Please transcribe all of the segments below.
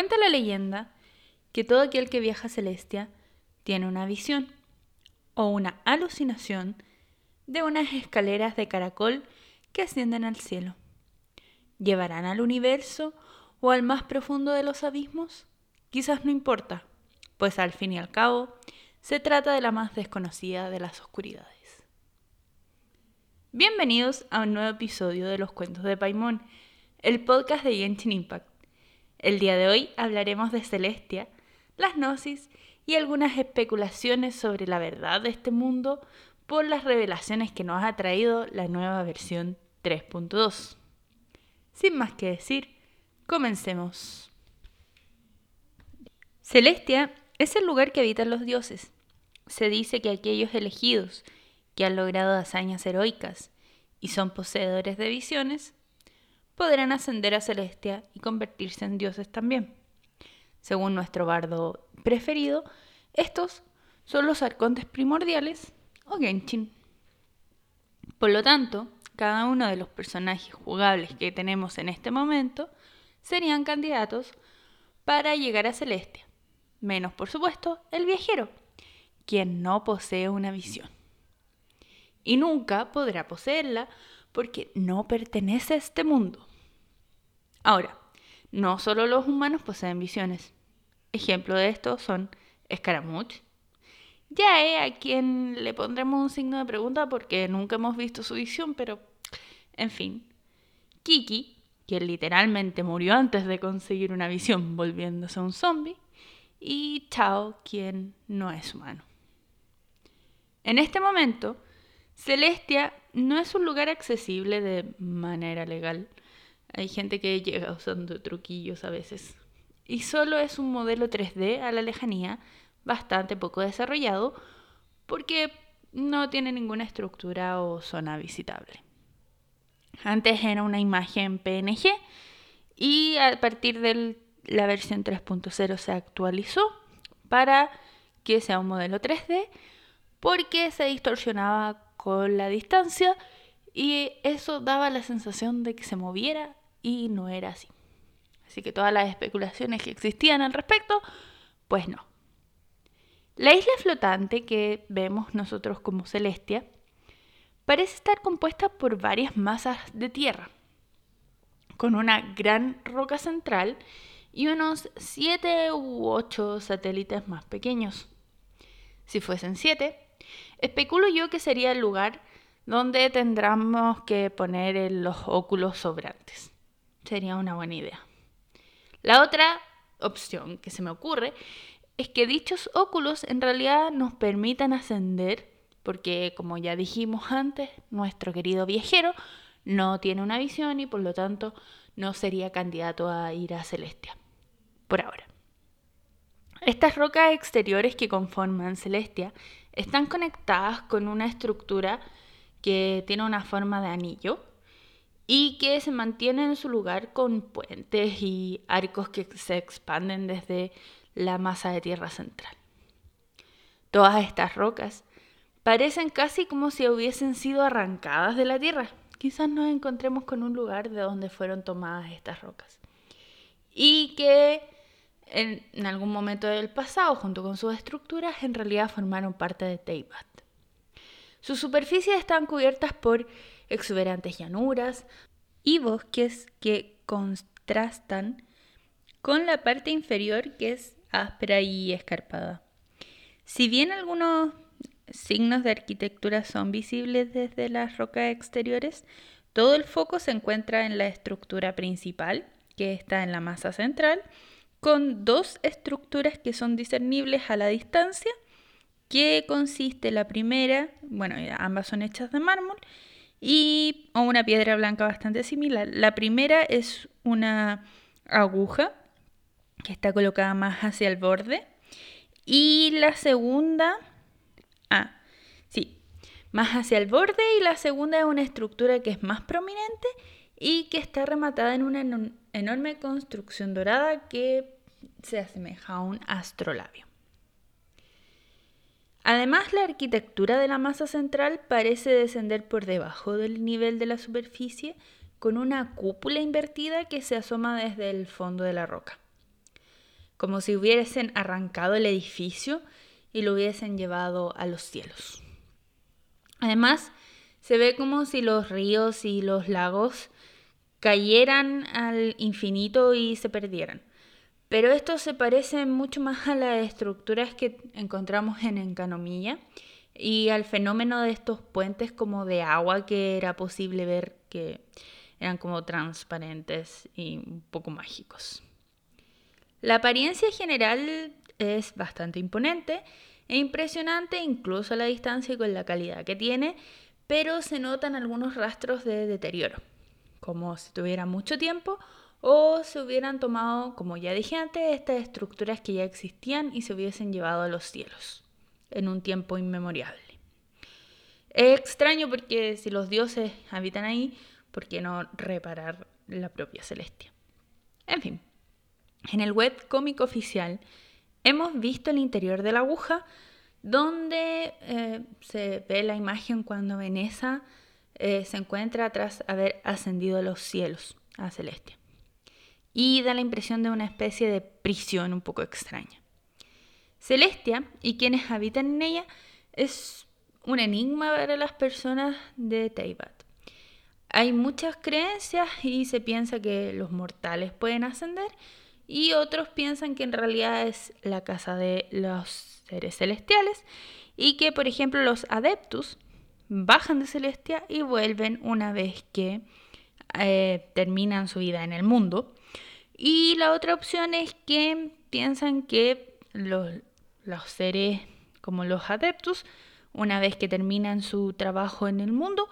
Cuenta la leyenda que todo aquel que viaja a Celestia tiene una visión o una alucinación de unas escaleras de caracol que ascienden al cielo. ¿Llevarán al universo o al más profundo de los abismos? Quizás no importa, pues al fin y al cabo se trata de la más desconocida de las oscuridades. Bienvenidos a un nuevo episodio de los cuentos de Paimon, el podcast de Genshin Impact. El día de hoy hablaremos de Celestia, las gnosis y algunas especulaciones sobre la verdad de este mundo por las revelaciones que nos ha traído la nueva versión 3.2. Sin más que decir, comencemos. Celestia es el lugar que habitan los dioses. Se dice que aquellos elegidos que han logrado hazañas heroicas y son poseedores de visiones, podrán ascender a Celestia y convertirse en dioses también. Según nuestro bardo preferido, estos son los arcontes primordiales o Genshin. Por lo tanto, cada uno de los personajes jugables que tenemos en este momento serían candidatos para llegar a Celestia, menos por supuesto el viajero, quien no posee una visión. Y nunca podrá poseerla porque no pertenece a este mundo. Ahora, no solo los humanos poseen visiones. Ejemplo de esto son Escaramuch, ya a quien le pondremos un signo de pregunta porque nunca hemos visto su visión, pero en fin. Kiki, quien literalmente murió antes de conseguir una visión volviéndose un zombie, y Chao, quien no es humano. En este momento, Celestia no es un lugar accesible de manera legal. Hay gente que llega usando truquillos a veces. Y solo es un modelo 3D a la lejanía bastante poco desarrollado porque no tiene ninguna estructura o zona visitable. Antes era una imagen PNG y a partir de la versión 3.0 se actualizó para que sea un modelo 3D porque se distorsionaba con la distancia y eso daba la sensación de que se moviera y no era así. Así que todas las especulaciones que existían al respecto, pues no. La isla flotante que vemos nosotros como Celestia parece estar compuesta por varias masas de tierra, con una gran roca central y unos 7 u 8 satélites más pequeños. Si fuesen 7, especulo yo que sería el lugar donde tendríamos que poner los óculos sobrantes. Sería una buena idea. La otra opción que se me ocurre es que dichos óculos en realidad nos permitan ascender, porque como ya dijimos antes, nuestro querido viajero no tiene una visión y por lo tanto no sería candidato a ir a Celestia, por ahora. Estas rocas exteriores que conforman Celestia están conectadas con una estructura que tiene una forma de anillo y que se mantiene en su lugar con puentes y arcos que se expanden desde la masa de tierra central. Todas estas rocas parecen casi como si hubiesen sido arrancadas de la tierra. Quizás nos encontremos con un lugar de donde fueron tomadas estas rocas. Y que en, algún momento del pasado, junto con sus estructuras, en realidad formaron parte de Teibat. Sus superficies están cubiertas por exuberantes llanuras y bosques que contrastan con la parte inferior que es áspera y escarpada. Si bien algunos signos de arquitectura son visibles desde las rocas exteriores, todo el foco se encuentra en la estructura principal, que está en la masa central, con dos estructuras que son discernibles a la distancia, que consiste la primera, bueno, ambas son hechas de mármol, y o una piedra blanca bastante similar. La primera es una aguja que está colocada más hacia el borde. Y la segunda, ah, sí, más hacia el borde y la segunda es una estructura que es más prominente y que está rematada en una enorme construcción dorada que se asemeja a un astrolabio. Además, la arquitectura de la masa central parece descender por debajo del nivel de la superficie con una cúpula invertida que se asoma desde el fondo de la roca. como si hubiesen arrancado el edificio y lo hubiesen llevado a los cielos. Además, se ve como si los ríos y los lagos cayeran al infinito y se perdieran. Pero esto se parece mucho más a las estructuras que encontramos en Encanomilla y al fenómeno de estos puentes como de agua que era posible ver que eran como transparentes y un poco mágicos. La apariencia general es bastante imponente e impresionante incluso a la distancia y con la calidad que tiene, pero se notan algunos rastros de deterioro, como si tuviera mucho tiempo o se hubieran tomado, como ya dije antes, estas estructuras que ya existían y se hubiesen llevado a los cielos en un tiempo inmemorial. Es extraño porque si los dioses habitan ahí, ¿por qué no reparar la propia Celestia? En fin, en el web cómic oficial hemos visto el interior de la aguja donde eh, se ve la imagen cuando Veneza eh, se encuentra tras haber ascendido a los cielos, a Celestia. Y da la impresión de una especie de prisión un poco extraña. Celestia y quienes habitan en ella es un enigma para las personas de Teibat. Hay muchas creencias y se piensa que los mortales pueden ascender y otros piensan que en realidad es la casa de los seres celestiales y que por ejemplo los adeptus bajan de Celestia y vuelven una vez que eh, terminan su vida en el mundo. Y la otra opción es que piensan que los, los seres como los adeptus una vez que terminan su trabajo en el mundo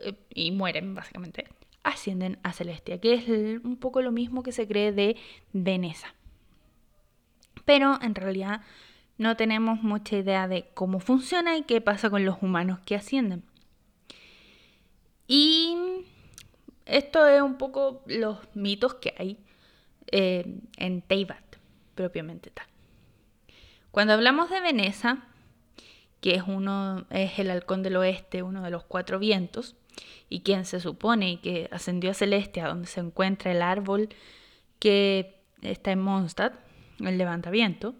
eh, y mueren básicamente, ascienden a Celestia, que es un poco lo mismo que se cree de Veneza. Pero en realidad no tenemos mucha idea de cómo funciona y qué pasa con los humanos que ascienden. Y esto es un poco los mitos que hay eh, en Teibat, propiamente tal. Cuando hablamos de Veneza, que es, uno, es el halcón del oeste, uno de los cuatro vientos, y quien se supone que ascendió a Celestia, donde se encuentra el árbol que está en Mondstadt, el levantaviento,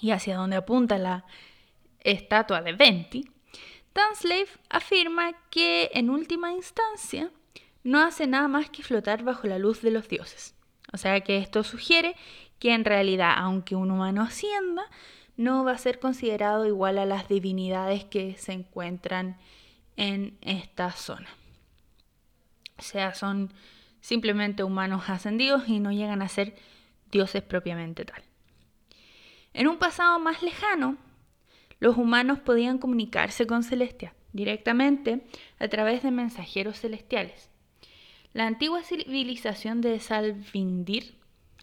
y hacia donde apunta la estatua de Venti, Tanslave afirma que en última instancia no hace nada más que flotar bajo la luz de los dioses. O sea que esto sugiere que en realidad, aunque un humano ascienda, no va a ser considerado igual a las divinidades que se encuentran en esta zona. O sea, son simplemente humanos ascendidos y no llegan a ser dioses propiamente tal. En un pasado más lejano, los humanos podían comunicarse con Celestia directamente a través de mensajeros celestiales. La antigua civilización de Salvindir,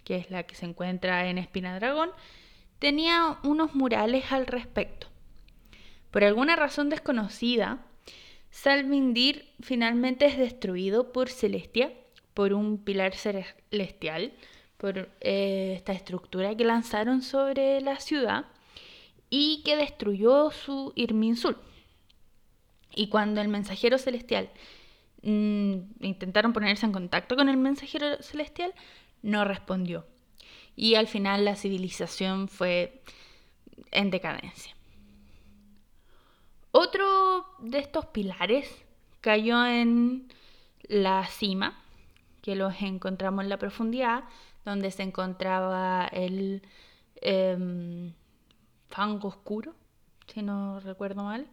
que es la que se encuentra en Espina Dragón, tenía unos murales al respecto. Por alguna razón desconocida, Salvindir finalmente es destruido por Celestia, por un pilar celestial, por eh, esta estructura que lanzaron sobre la ciudad y que destruyó su Irminsul. Y cuando el mensajero celestial intentaron ponerse en contacto con el mensajero celestial, no respondió y al final la civilización fue en decadencia. Otro de estos pilares cayó en la cima, que los encontramos en la profundidad, donde se encontraba el em, fango oscuro, si no recuerdo mal.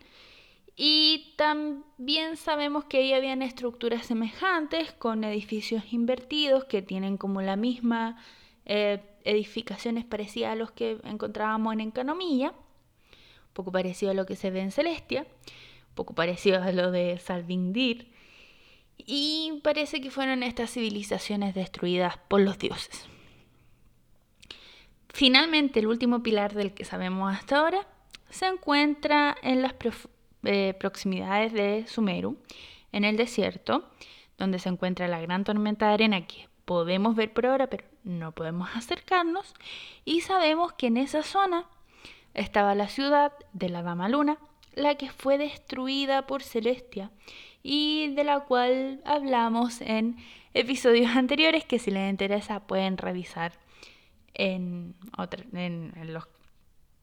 Y también sabemos que ahí habían estructuras semejantes con edificios invertidos que tienen como la misma eh, edificaciones parecidas a los que encontrábamos en Encanomilla, un poco parecido a lo que se ve en Celestia, un poco parecido a lo de Salvindir, y parece que fueron estas civilizaciones destruidas por los dioses. Finalmente, el último pilar del que sabemos hasta ahora se encuentra en las eh, proximidades de Sumeru, en el desierto, donde se encuentra la gran tormenta de arena que podemos ver por ahora, pero no podemos acercarnos. Y sabemos que en esa zona estaba la ciudad de la Dama Luna, la que fue destruida por Celestia y de la cual hablamos en episodios anteriores que si les interesa pueden revisar en, en, los,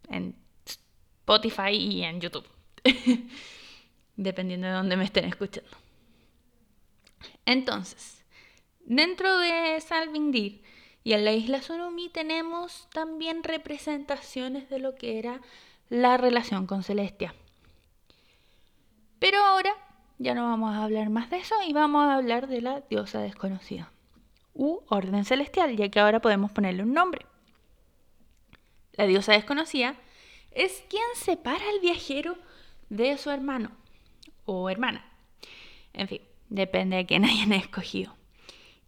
en Spotify y en YouTube, dependiendo de dónde me estén escuchando. Entonces, dentro de Salvindir y en la isla Surumi tenemos también representaciones de lo que era la relación con Celestia. Pero ahora ya no vamos a hablar más de eso y vamos a hablar de la diosa desconocida u orden celestial, ya que ahora podemos ponerle un nombre. La diosa desconocida es quien separa al viajero de su hermano o hermana. En fin, depende de quién hayan escogido.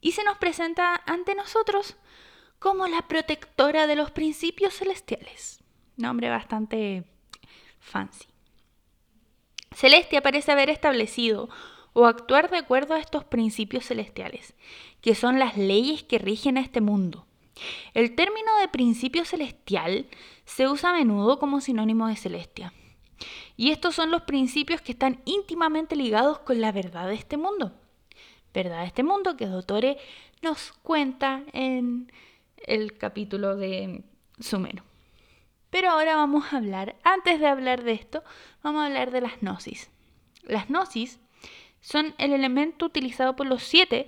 Y se nos presenta ante nosotros como la protectora de los principios celestiales. Nombre bastante fancy. Celestia parece haber establecido o actuar de acuerdo a estos principios celestiales, que son las leyes que rigen a este mundo. El término de principio celestial se usa a menudo como sinónimo de celestia. Y estos son los principios que están íntimamente ligados con la verdad de este mundo. Verdad de este mundo que Dottore nos cuenta en el capítulo de Sumero. Pero ahora vamos a hablar, antes de hablar de esto, vamos a hablar de las gnosis. Las gnosis son el elemento utilizado por los siete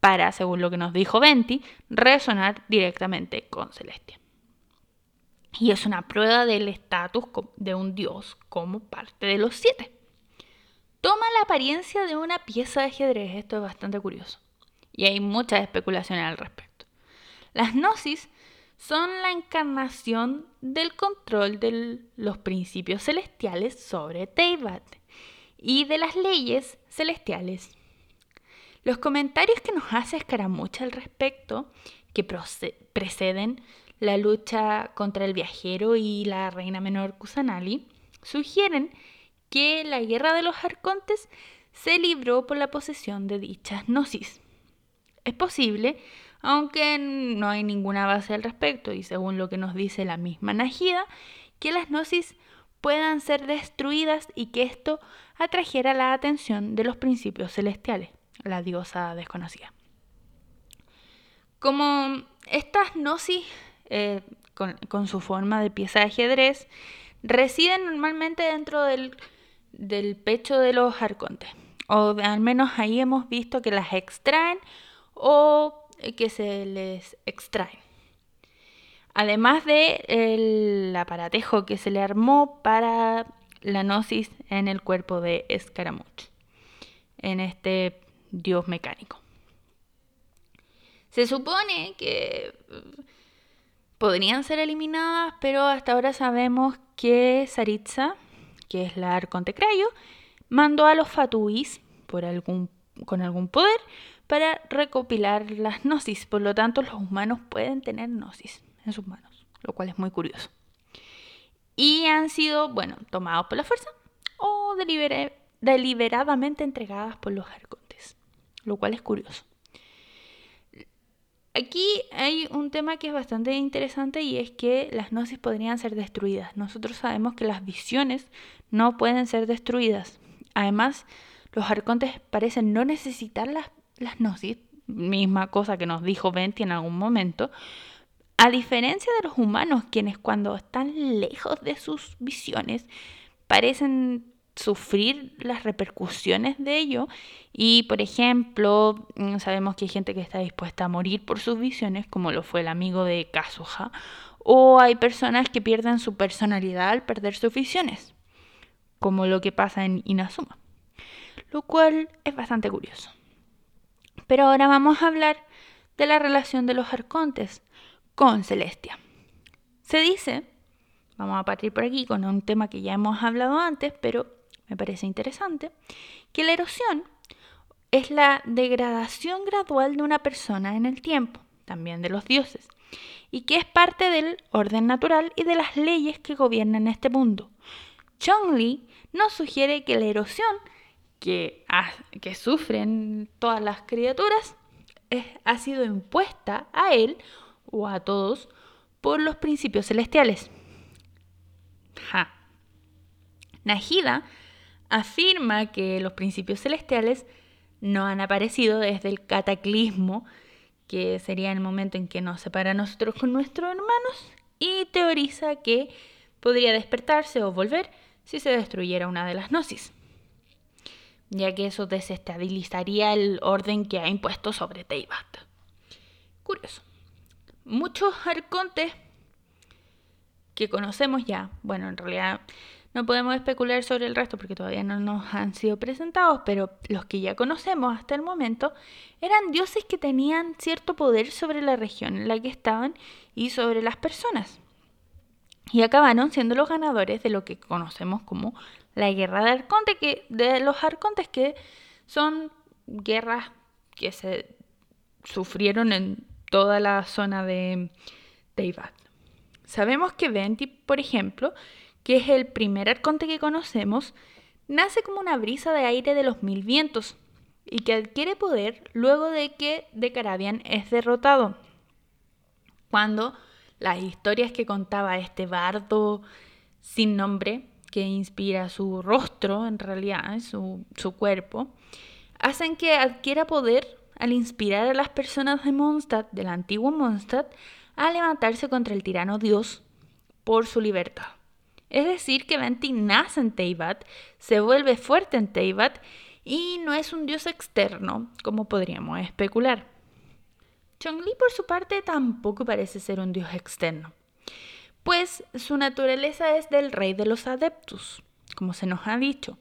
para, según lo que nos dijo Venti, resonar directamente con Celestia. Y es una prueba del estatus de un dios como parte de los siete. Toma la apariencia de una pieza de ajedrez, esto es bastante curioso. Y hay muchas especulaciones al respecto. Las gnosis son la encarnación del control de los principios celestiales sobre Teyvat y de las leyes celestiales. Los comentarios que nos hace Escaramucha al respecto, que preceden la lucha contra el viajero y la reina menor Kusanali, sugieren que la guerra de los arcontes se libró por la posesión de dichas gnosis. Es posible, aunque no hay ninguna base al respecto, y según lo que nos dice la misma Najida, que las gnosis puedan ser destruidas y que esto atrajera la atención de los principios celestiales, la diosa desconocida. Como estas gnosis, eh, con, su forma de pieza de ajedrez, residen normalmente dentro del, del pecho de los arcontes, o al menos ahí hemos visto que las extraen o que se les extraen además de el aparatejo que se le armó para la gnosis en el cuerpo de Escaramuch, en este dios mecánico. Se supone que podrían ser eliminadas, pero hasta ahora sabemos que Saritza, que es la Arconte Crayo, mandó a los Fatuis por algún, con algún poder para recopilar las gnosis. Por lo tanto, los humanos pueden tener gnosis en sus manos, lo cual es muy curioso. Y han sido, bueno, tomados por la fuerza o deliberadamente entregadas por los arcontes, lo cual es curioso. Aquí hay un tema que es bastante interesante y es que las gnosis podrían ser destruidas. Nosotros sabemos que las visiones no pueden ser destruidas. Además, los arcontes parecen no necesitar las, las gnosis, misma cosa que nos dijo Venti en algún momento, a diferencia de los humanos, quienes cuando están lejos de sus visiones parecen sufrir las repercusiones de ello y por ejemplo mm, sabemos que hay gente que está dispuesta a morir por sus visiones como lo fue el amigo de Kazuha o hay personas que pierden su personalidad al perder sus visiones como lo que pasa en Inazuma lo cual es bastante curioso pero ahora vamos a hablar de la relación de los arcontes con Celestia. Se dice, vamos a partir por aquí con un tema que ya hemos hablado antes, pero me parece interesante, que la erosión es la degradación gradual de una persona en el tiempo, también de los dioses, y que es parte del orden natural y de las leyes que gobiernan este mundo. Chong-Li nos sugiere que la erosión que, que sufren todas las criaturas ha sido impuesta a él o a todos por los principios celestiales. Ja. Najida afirma que los principios celestiales no han aparecido desde el cataclismo que sería el momento en que nos separa a nosotros con nuestros hermanos, y teoriza que podría despertarse o volver si se destruyera una de las gnosis, ya que eso desestabilizaría el orden que ha impuesto sobre Teyvat. Curioso. Muchos arcontes que conocemos ya, bueno, en realidad no podemos especular sobre el resto porque todavía no nos han sido presentados, pero los que ya conocemos hasta el momento eran dioses que tenían cierto poder sobre la región en la que estaban y sobre las personas. Y acabaron siendo los ganadores de lo que conocemos como la guerra de Arconte, que, de los Arcontes, que son guerras que se sufrieron en toda la zona de Teyvat. Sabemos que Venti, por ejemplo, que es el primer arconte que conocemos, nace como una brisa de aire de los mil vientos y que adquiere poder luego de que Decarabian es derrotado. Cuando las historias que contaba este bardo sin nombre, que inspira su rostro, en realidad, su, su cuerpo, hacen que adquiera poder al inspirar a las personas de Mondstadt, del antiguo Mondstadt, a levantarse contra el tirano Dios por su libertad. Es decir, que Venti nace en Teyvat, se vuelve fuerte en Teyvat y no es un dios externo, como podríamos especular. Chongli, por su parte, tampoco parece ser un dios externo, pues su naturaleza es del rey de los adeptus, como se nos ha dicho,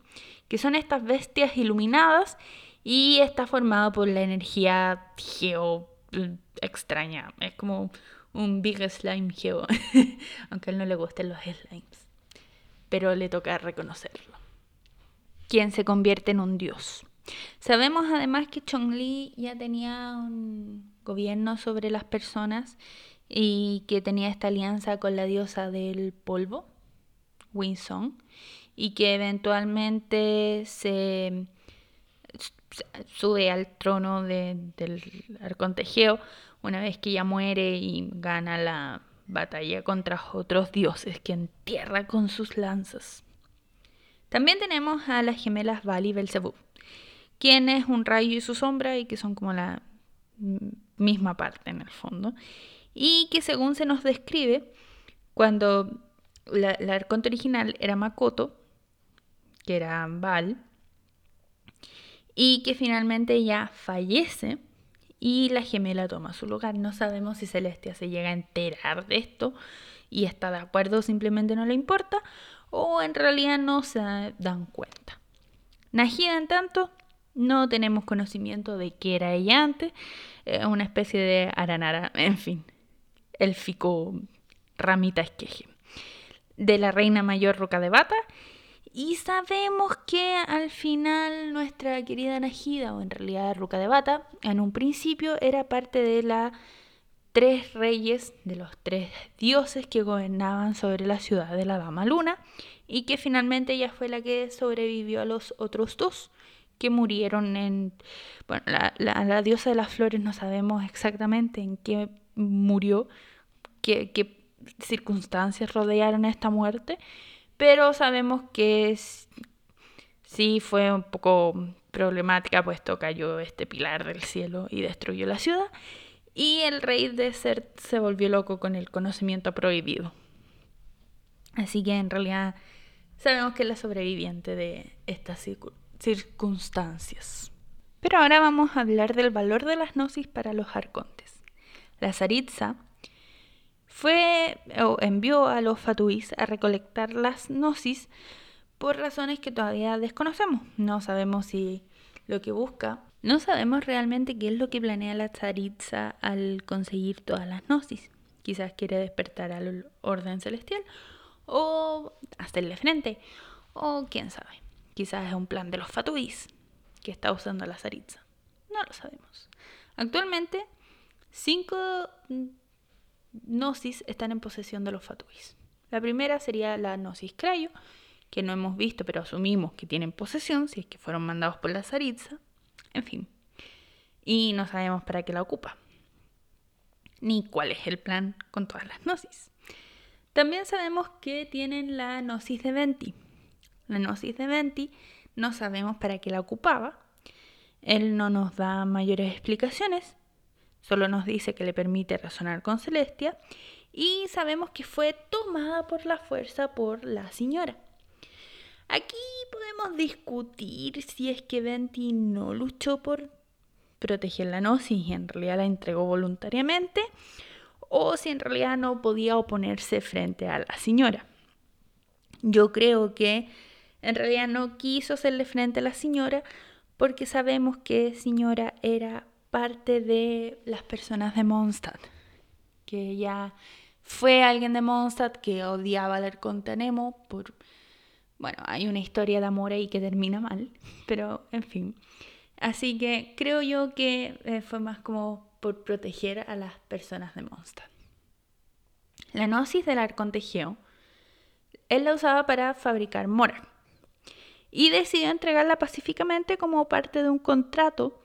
que son estas bestias iluminadas y está formado por la energía geo extraña. Es como un big slime geo, aunque a él no le gusten los slimes, pero le toca reconocerlo. Quien se convierte en un dios. Sabemos además que Chongli ya tenía un gobierno sobre las personas y que tenía esta alianza con la diosa del polvo, Winsong, y que eventualmente se sube al trono del arconte Geo una vez que ella muere y gana la batalla contra otros dioses que entierra con sus lanzas. También tenemos a las gemelas Vali y Belzebub, quienes un rayo y su sombra y que son como la misma parte en el fondo, y que según se nos describe, cuando la, arconte original era Makoto, que era Val, y que finalmente ya fallece y la gemela toma su lugar. No sabemos si Celestia se llega a enterar de esto y está de acuerdo, simplemente no le importa, o en realidad no se dan cuenta. Najida, en tanto, no tenemos conocimiento de qué era ella antes, una especie de aranara, en fin, élfico ramita esqueje. De la reina mayor Roca de Bata. Y sabemos que al final nuestra querida Najida, o en realidad Ruca de Bata, en un principio era parte de la tres reyes, de los tres dioses que gobernaban sobre la ciudad de la Dama Luna, y que finalmente ella fue la que sobrevivió a los otros dos que murieron en... Bueno, la, diosa de las flores no sabemos exactamente en qué murió, qué, qué circunstancias rodearon esta muerte, pero sabemos que sí fue un poco problemática, puesto cayó este pilar del cielo y destruyó la ciudad, y el rey de Ser se volvió loco con el conocimiento prohibido. Así que en realidad sabemos que es la sobreviviente de estas circunstancias. Pero ahora vamos a hablar del valor de las gnosis para los arcontes. La zaritza fue o envió a los fatuís a recolectar las gnosis por razones que todavía desconocemos. No sabemos si lo que busca, no sabemos realmente qué es lo que planea la tzaritza al conseguir todas las gnosis. Quizás quiere despertar al orden celestial o hacerle frente o quién sabe. Quizás es un plan de los fatuís que está usando la zaritza. No lo sabemos. Actualmente, cinco gnosis están en posesión de los fatuis. La primera sería la gnosis crayo, que no hemos visto, pero asumimos que tienen posesión, si es que fueron mandados por la zaritza. En fin. Y no sabemos para qué la ocupa. Ni cuál es el plan con todas las gnosis. También sabemos que tienen la gnosis de Venti. La gnosis de Venti no sabemos para qué la ocupaba. Él no nos da mayores explicaciones, solo nos dice que le permite razonar con Celestia y sabemos que fue tomada por la fuerza por la señora. Aquí podemos discutir si es que Venti no luchó por proteger la gnosis y en realidad la entregó voluntariamente o si en realidad no podía oponerse frente a la señora. Yo creo que en realidad no quiso hacerle frente a la señora porque sabemos que señora era parte de las personas de Mondstadt, que ella fue alguien de Mondstadt que odiaba al Arconte Nemo por... Bueno, hay una historia de amor ahí que termina mal, pero en fin. Así que creo yo que eh, fue más como por proteger a las personas de Mondstadt. La gnosis del Arconte Geo, él la usaba para fabricar mora y decidió entregarla pacíficamente como parte de un contrato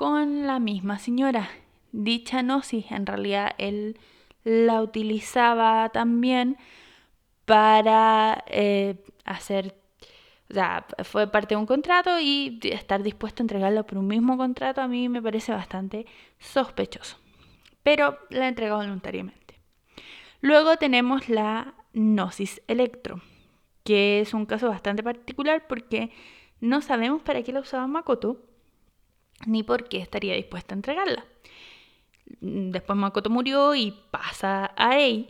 con la misma señora. Dicha gnosis en realidad él la utilizaba también para eh, hacer, o sea, fue parte de un contrato y estar dispuesto a entregarlo por un mismo contrato a mí me parece bastante sospechoso. Pero la entregó voluntariamente. Luego tenemos la gnosis electro que es un caso bastante particular porque no sabemos para qué la usaba Makoto ni por qué estaría dispuesta a entregarla. Después Makoto murió y pasa a Ei,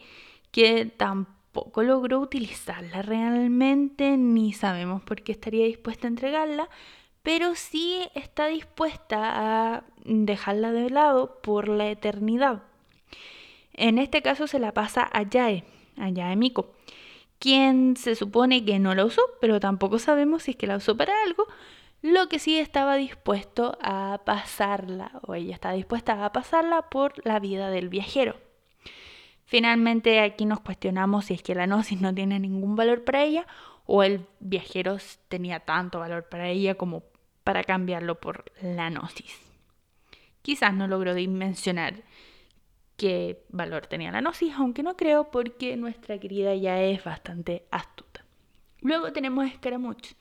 que tampoco logró utilizarla realmente, ni sabemos por qué estaría dispuesta a entregarla, pero sí está dispuesta a dejarla de lado por la eternidad. En este caso se la pasa a Yae, a Yae Miko quien se supone que no la usó, pero tampoco sabemos si es que la usó para algo, lo que sí estaba dispuesto a pasarla, o ella está dispuesta a pasarla por la vida del viajero. Finalmente aquí nos cuestionamos si es que la gnosis no tiene ningún valor para ella o el viajero tenía tanto valor para ella como para cambiarlo por la gnosis. Quizás no logró dimensionar qué valor tenía la gnosis, aunque no creo porque nuestra querida ya es bastante astuta. Luego tenemos Escaramuch,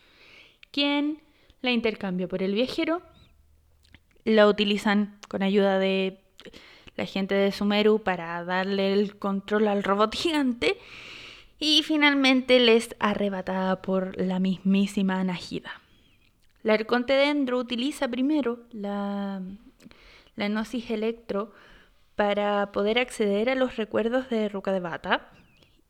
quien la intercambia por el viajero, la utilizan con ayuda de la gente de Sumeru para darle el control al robot gigante y finalmente les arrebatada por la mismísima Nagida. La Arconte Dendro utiliza primero la, la Gnosis Electro para poder acceder a los recuerdos de Ruka de Bata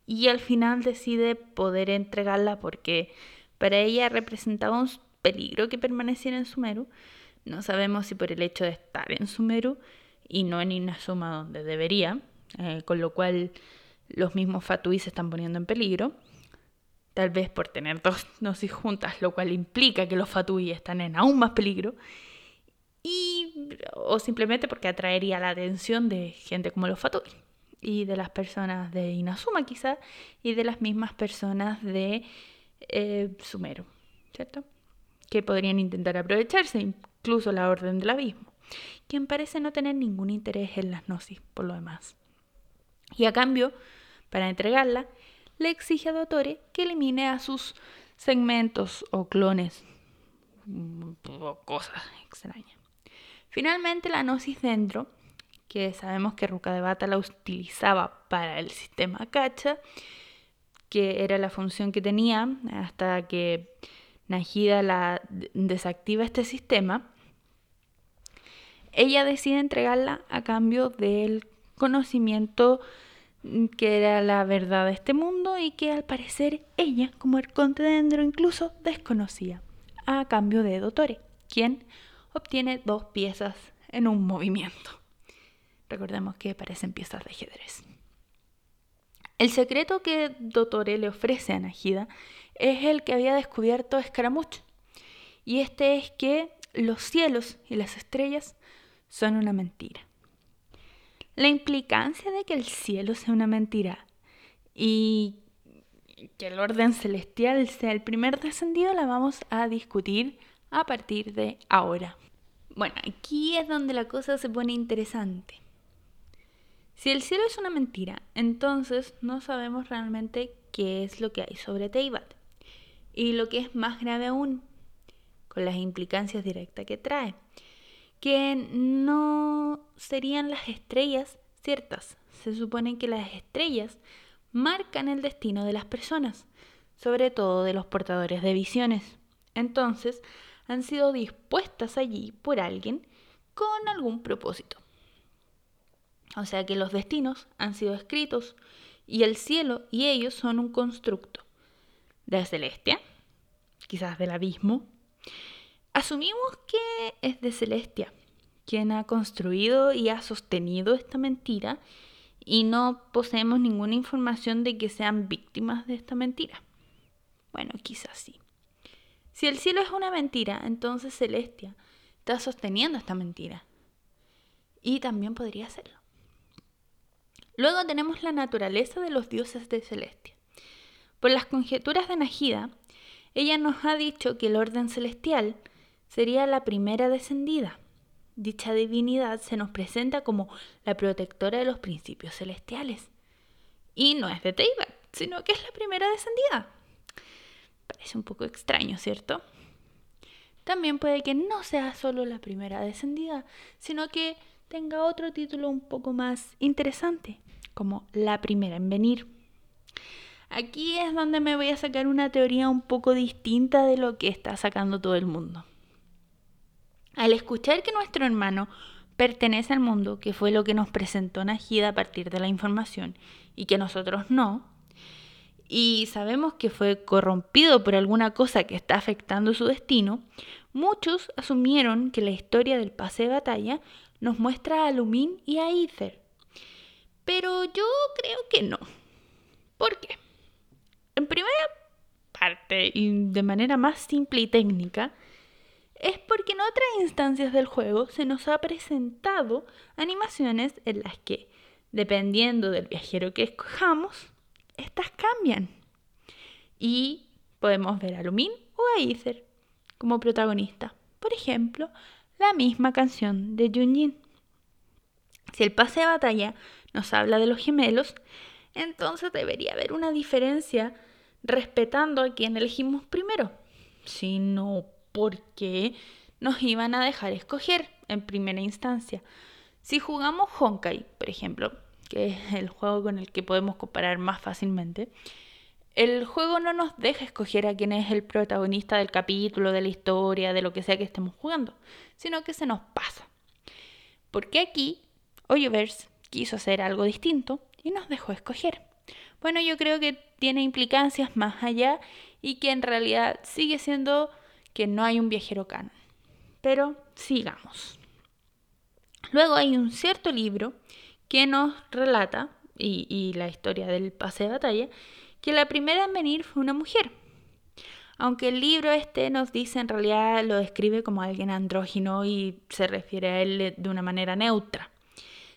y al final decide poder entregarla porque para ella representaba un peligro que permaneciera en Sumeru. No sabemos si por el hecho de estar en Sumeru y no en Inazuma donde debería, eh, con lo cual los mismos Fatui se están poniendo en peligro. Tal vez por tener dos gnosis juntas, lo cual implica que los Fatui están en aún más peligro y, o simplemente porque atraería la atención de gente como los Fatui y de las personas de Inazuma quizá y de las mismas personas de eh, Sumeru, ¿cierto? Que podrían intentar aprovecharse, incluso la Orden del Abismo, quien parece no tener ningún interés en las Gnosis por lo demás. Y a cambio, para entregarla, le exige a Dottore que elimine a sus segmentos o clones mm, o cosas extrañas. Finalmente, la gnosis dentro, que sabemos que Ruka de Bata la utilizaba para el sistema Cacha, que era la función que tenía hasta que Najida la desactiva este sistema, ella decide entregarla a cambio del conocimiento que era la verdad de este mundo y que al parecer ella, como el conte dentro, incluso desconocía, a cambio de Dotore, quien obtiene dos piezas en un movimiento. Recordemos que parecen piezas de ajedrez. El secreto que Dottore le ofrece a Najida es el que había descubierto Escaramucho. Y este es que los cielos y las estrellas son una mentira. La implicancia de que el cielo sea una mentira y que el orden celestial sea el primer descendido la vamos a discutir a partir de ahora. Bueno, aquí es donde la cosa se pone interesante. Si el cielo es una mentira, entonces no sabemos realmente qué es lo que hay sobre Teibat. Y lo que es más grave aún, con las implicancias directas que trae, que no serían las estrellas ciertas. Se supone que las estrellas marcan el destino de las personas, sobre todo de los portadores de visiones. Entonces, han sido dispuestas allí por alguien con algún propósito. O sea que los destinos han sido escritos y el cielo y ellos son un constructo de Celestia, quizás del abismo. Asumimos que es de Celestia quien ha construido y ha sostenido esta mentira y no poseemos ninguna información de que sean víctimas de esta mentira. Bueno, quizás sí. Si el cielo es una mentira, entonces Celestia está sosteniendo esta mentira. Y también podría serlo. Luego tenemos la naturaleza de los dioses de Celestia. Por las conjeturas de Najida, ella nos ha dicho que el orden celestial sería la primera descendida. Dicha divinidad se nos presenta como la protectora de los principios celestiales. Y no es de Teibat, sino que es la primera descendida. Parece un poco extraño, ¿cierto? También puede que no sea solo la primera descendida, sino que tenga otro título un poco más interesante, como la primera en venir. Aquí es donde me voy a sacar una teoría un poco distinta de lo que está sacando todo el mundo. Al escuchar que nuestro hermano pertenece al mundo, que fue lo que nos presentó Najida a partir de la información, y que nosotros no, y sabemos que fue corrompido por alguna cosa que está afectando su destino, muchos asumieron que la historia del pase de batalla nos muestra a Lumin y a Ether. Pero yo creo que no. ¿Por qué? En primera parte, y de manera más simple y técnica, es porque en otras instancias del juego se nos ha presentado animaciones en las que, dependiendo del viajero que escojamos, estas cambian. Y podemos ver a Lumin o a Ether como protagonista. Por ejemplo, la misma canción de Junjin. Si el pase de batalla nos habla de los gemelos, entonces debería haber una diferencia respetando a quien elegimos primero. Si no, ¿por qué nos iban a dejar escoger en primera instancia? Si jugamos Honkai, por ejemplo, que es el juego con el que podemos comparar más fácilmente, el juego no nos deja escoger a quién es el protagonista del capítulo, de la historia, de lo que sea que estemos jugando, sino que se nos pasa. Porque aquí Oyverse quiso hacer algo distinto y nos dejó escoger. Bueno, yo creo que tiene implicancias más allá y que en realidad sigue siendo que no hay un viajero canon. Pero sigamos. Luego hay un cierto libro que nos relata, y, la historia del pase de batalla, que la primera en venir fue una mujer. Aunque el libro este nos dice en realidad lo describe como alguien andrógino y se refiere a él de una manera neutra.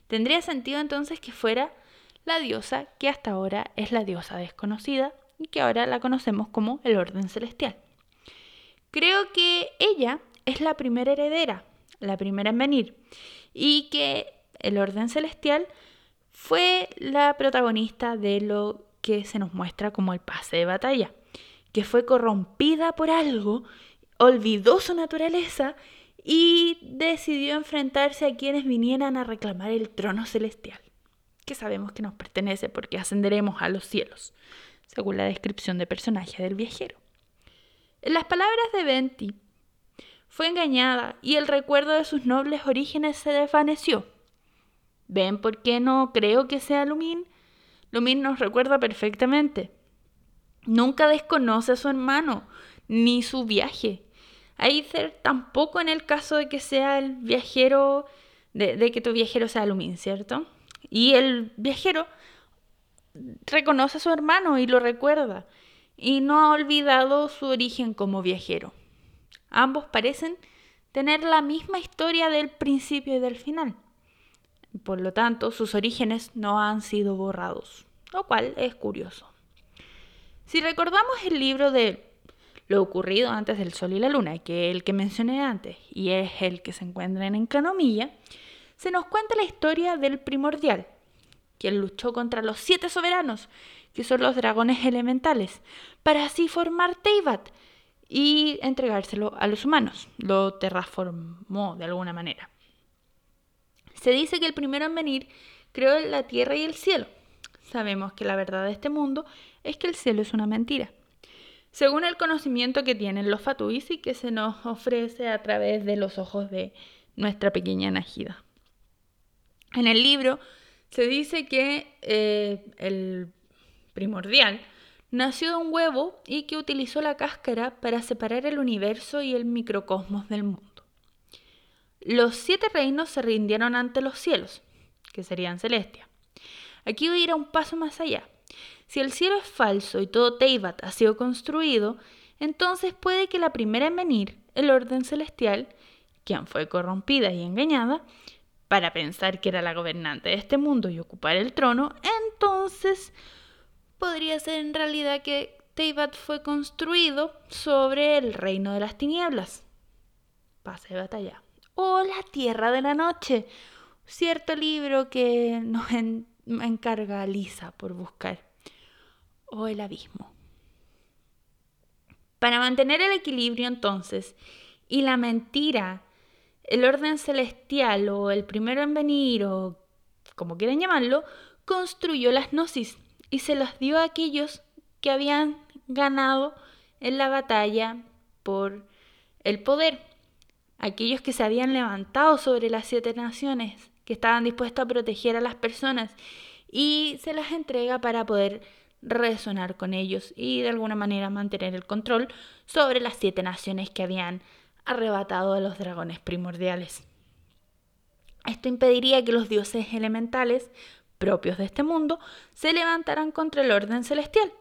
Tendría sentido entonces que fuera la diosa que hasta ahora es la diosa desconocida y que ahora la conocemos como el orden celestial. Creo que ella es la primera heredera, la primera en venir, y que el orden celestial fue la protagonista de lo que se nos muestra como el pase de batalla, que fue corrompida por algo, olvidó su naturaleza y decidió enfrentarse a quienes vinieran a reclamar el trono celestial, que sabemos que nos pertenece porque ascenderemos a los cielos, según la descripción de personaje del viajero. En las palabras de Venti, fue engañada y el recuerdo de sus nobles orígenes se desvaneció. ¿Ven por qué no creo que sea Lumin? Lumin nos recuerda perfectamente. Nunca desconoce a su hermano, ni su viaje. Aether tampoco en el caso de que sea el viajero, de, de, que tu viajero sea Lumin, ¿cierto? Y el viajero reconoce a su hermano y lo recuerda, y no ha olvidado su origen como viajero. Ambos parecen tener la misma historia del principio y del final. Por lo tanto, sus orígenes no han sido borrados, lo cual es curioso. Si recordamos el libro de lo ocurrido antes del Sol y la Luna, que es el que mencioné antes y es el que se encuentra en Encanomilla, se nos cuenta la historia del primordial, quien luchó contra los siete soberanos, que son los dragones elementales, para así formar Teyvat y entregárselo a los humanos. Lo terraformó de alguna manera. Se dice que el primero en venir creó la tierra y el cielo. Sabemos que la verdad de este mundo es que el cielo es una mentira. Según el conocimiento que tienen los fatuis y que se nos ofrece a través de los ojos de nuestra pequeña Najida. En el libro se dice que eh, el primordial nació de un huevo y que utilizó la cáscara para separar el universo y el microcosmos del mundo. Los siete reinos se rindieron ante los cielos, que serían celestia. Aquí voy a ir a un paso más allá. Si el cielo es falso y todo Teibat ha sido construido, entonces puede que la primera en venir, el orden celestial, quien fue corrompida y engañada, para pensar que era la gobernante de este mundo y ocupar el trono, entonces podría ser en realidad que Teyvat fue construido sobre el reino de las tinieblas. Pase de batalla. O la tierra de la noche. Cierto libro que nos encarga Lisa por buscar. O el abismo. Para mantener el equilibrio entonces y la mentira el orden celestial o el primero en venir o como quieran llamarlo, construyó las gnosis y se las dio a aquellos que habían ganado en la batalla por el poder, aquellos que se habían levantado sobre las siete naciones, que estaban dispuestos a proteger a las personas y se las entrega para poder resonar con ellos y de alguna manera mantener el control sobre las siete naciones que habían arrebatado a los dragones primordiales. Esto impediría que los dioses elementales propios de este mundo se levantaran contra el orden celestial,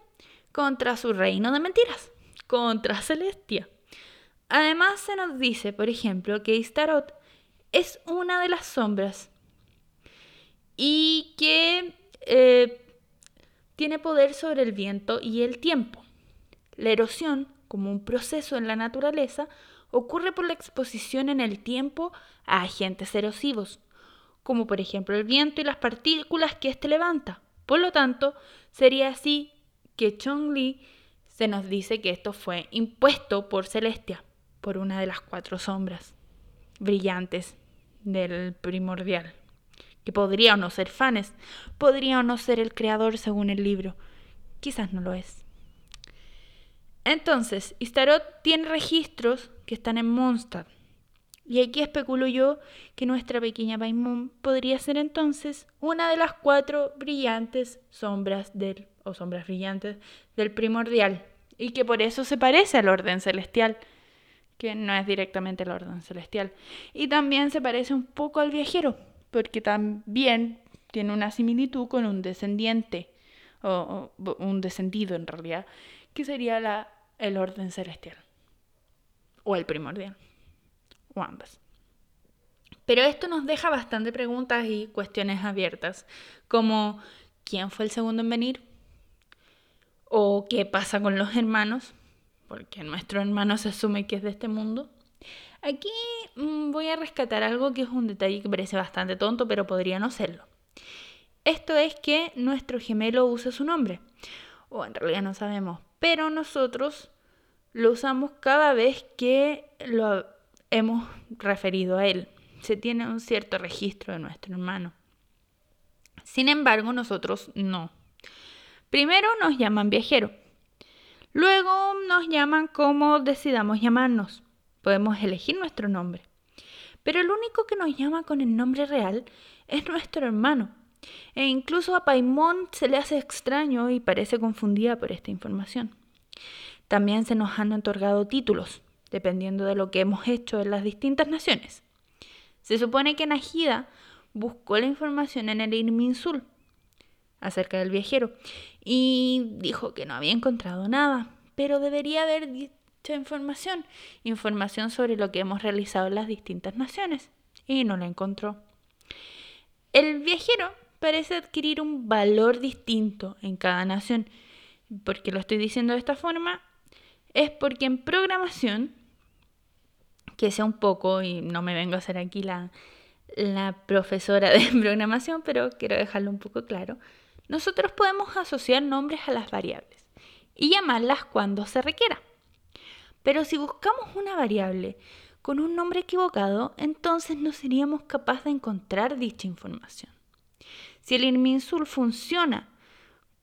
contra su reino de mentiras, contra Celestia. Además se nos dice, por ejemplo, que Istarot es una de las sombras y que eh, tiene poder sobre el viento y el tiempo. La erosión, como un proceso en la naturaleza, ocurre por la exposición en el tiempo a agentes erosivos, como por ejemplo el viento y las partículas que éste levanta. Por lo tanto, sería así que Chong-Li se nos dice que esto fue impuesto por Celestia, por una de las cuatro sombras brillantes del primordial, que podría o no ser Fanes, podría o no ser el creador según el libro, quizás no lo es. Entonces, Istarot tiene registros que están en Mondstadt. Y aquí especulo yo que nuestra pequeña Paimon podría ser entonces una de las cuatro brillantes sombras del, o sombras brillantes del primordial, y que por eso se parece al orden celestial, que no es directamente el orden celestial. Y también se parece un poco al viajero, porque también tiene una similitud con un descendiente, o, o un descendido en realidad, que sería la, el orden celestial. O el primordial. O ambas. Pero esto nos deja bastante preguntas y cuestiones abiertas, como ¿quién fue el segundo en venir? ¿O qué pasa con los hermanos? Porque nuestro hermano se asume que es de este mundo. Aquí mm, voy a rescatar algo que es un detalle que parece bastante tonto, pero podría no serlo. Esto es que nuestro gemelo usa su nombre. O en realidad no sabemos, pero nosotros lo usamos cada vez que lo hemos referido a él. Se tiene un cierto registro de nuestro hermano. Sin embargo, nosotros no. Primero nos llaman viajero. Luego nos llaman como decidamos llamarnos. Podemos elegir nuestro nombre. Pero el único que nos llama con el nombre real es nuestro hermano. E incluso a Paimon se le hace extraño y parece confundida por esta información. También se nos han otorgado títulos, dependiendo de lo que hemos hecho en las distintas naciones. Se supone que Najida buscó la información en el Irminsul acerca del viajero y dijo que no había encontrado nada, pero debería haber dicha información, información sobre lo que hemos realizado en las distintas naciones, y no la encontró. El viajero parece adquirir un valor distinto en cada nación. porque lo estoy diciendo de esta forma? Es porque en programación, que sea un poco, y no me vengo a hacer aquí la, la profesora de programación, pero quiero dejarlo un poco claro, nosotros podemos asociar nombres a las variables y llamarlas cuando se requiera. Pero si buscamos una variable con un nombre equivocado, entonces no seríamos capaces de encontrar dicha información. Si el Irminsul funciona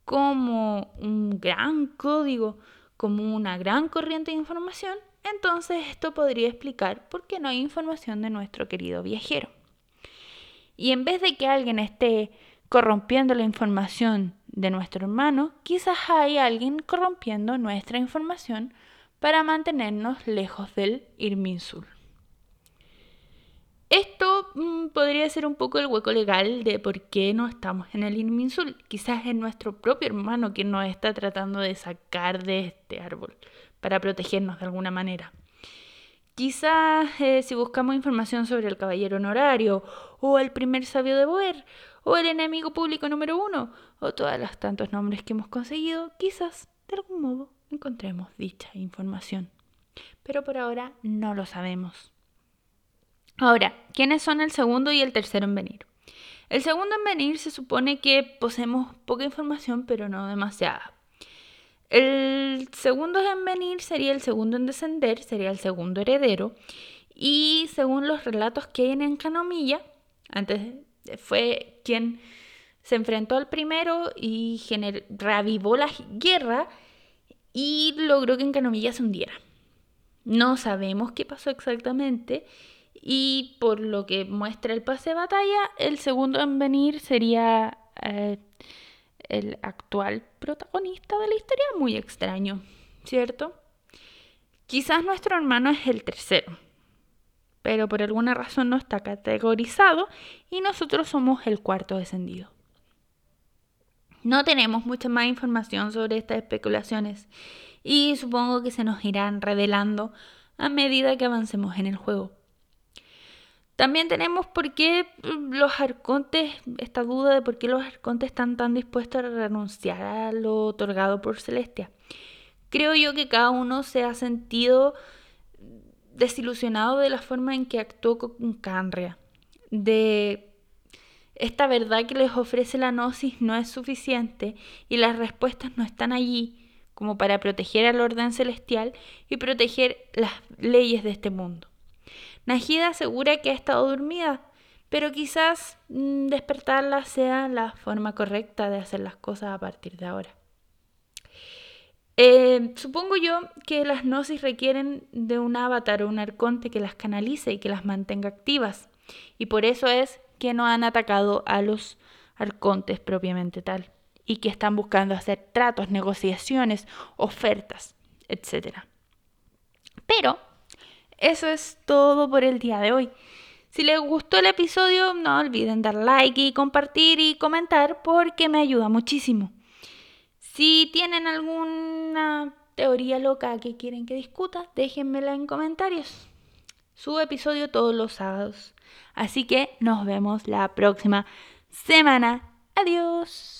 como un gran código, como una gran corriente de información, entonces esto podría explicar por qué no hay información de nuestro querido viajero. Y en vez de que alguien esté corrompiendo la información de nuestro hermano, quizás hay alguien corrompiendo nuestra información para mantenernos lejos del Irminsul. Esto mm, podría ser un poco el hueco legal de por qué no estamos en el Irminsul. Quizás es nuestro propio hermano quien nos está tratando de sacar de este árbol para protegernos de alguna manera. Quizás eh, si buscamos información sobre el caballero honorario, o el primer sabio de Boer, o el enemigo público número uno, o todos los tantos nombres que hemos conseguido, quizás de algún modo encontremos dicha información. Pero por ahora no lo sabemos. Ahora, ¿quiénes son el segundo y el tercero en venir? El segundo en venir se supone que poseemos poca información, pero no demasiada. El segundo en venir sería el segundo en descender, sería el segundo heredero. Y según los relatos que hay en Encanomilla, antes fue quien se enfrentó al primero y reavivó la guerra y logró que Encanomilla se hundiera. No sabemos qué pasó exactamente y por lo que muestra el pase de batalla, el segundo en venir sería eh, el actual protagonista de la historia. Muy extraño, ¿cierto? Quizás nuestro hermano es el tercero, pero por alguna razón no está categorizado y nosotros somos el cuarto descendido. No tenemos mucha más información sobre estas especulaciones y supongo que se nos irán revelando a medida que avancemos en el juego. También tenemos por qué mm, los arcontes, esta duda de por qué los arcontes están tan dispuestos a renunciar a lo otorgado por Celestia. Creo yo que cada uno se ha sentido desilusionado de la forma en que actuó con Canria, de esta verdad que les ofrece la gnosis no es suficiente y las respuestas no están allí como para proteger al orden celestial y proteger las leyes de este mundo. Najida asegura que ha estado dormida, pero quizás mm, despertarla sea la forma correcta de hacer las cosas a partir de ahora. Eh, supongo yo que las gnosis requieren de un avatar o un arconte que las canalice y que las mantenga activas, y por eso es que no han atacado a los arcontes propiamente tal, y que están buscando hacer tratos, negociaciones, ofertas, etc. Pero eso es todo por el día de hoy. Si les gustó el episodio, no olviden dar like y compartir y comentar porque me ayuda muchísimo. Si tienen alguna teoría loca que quieren que discuta, déjenmela en comentarios. Subo episodio todos los sábados. Así que nos vemos la próxima semana. Adiós.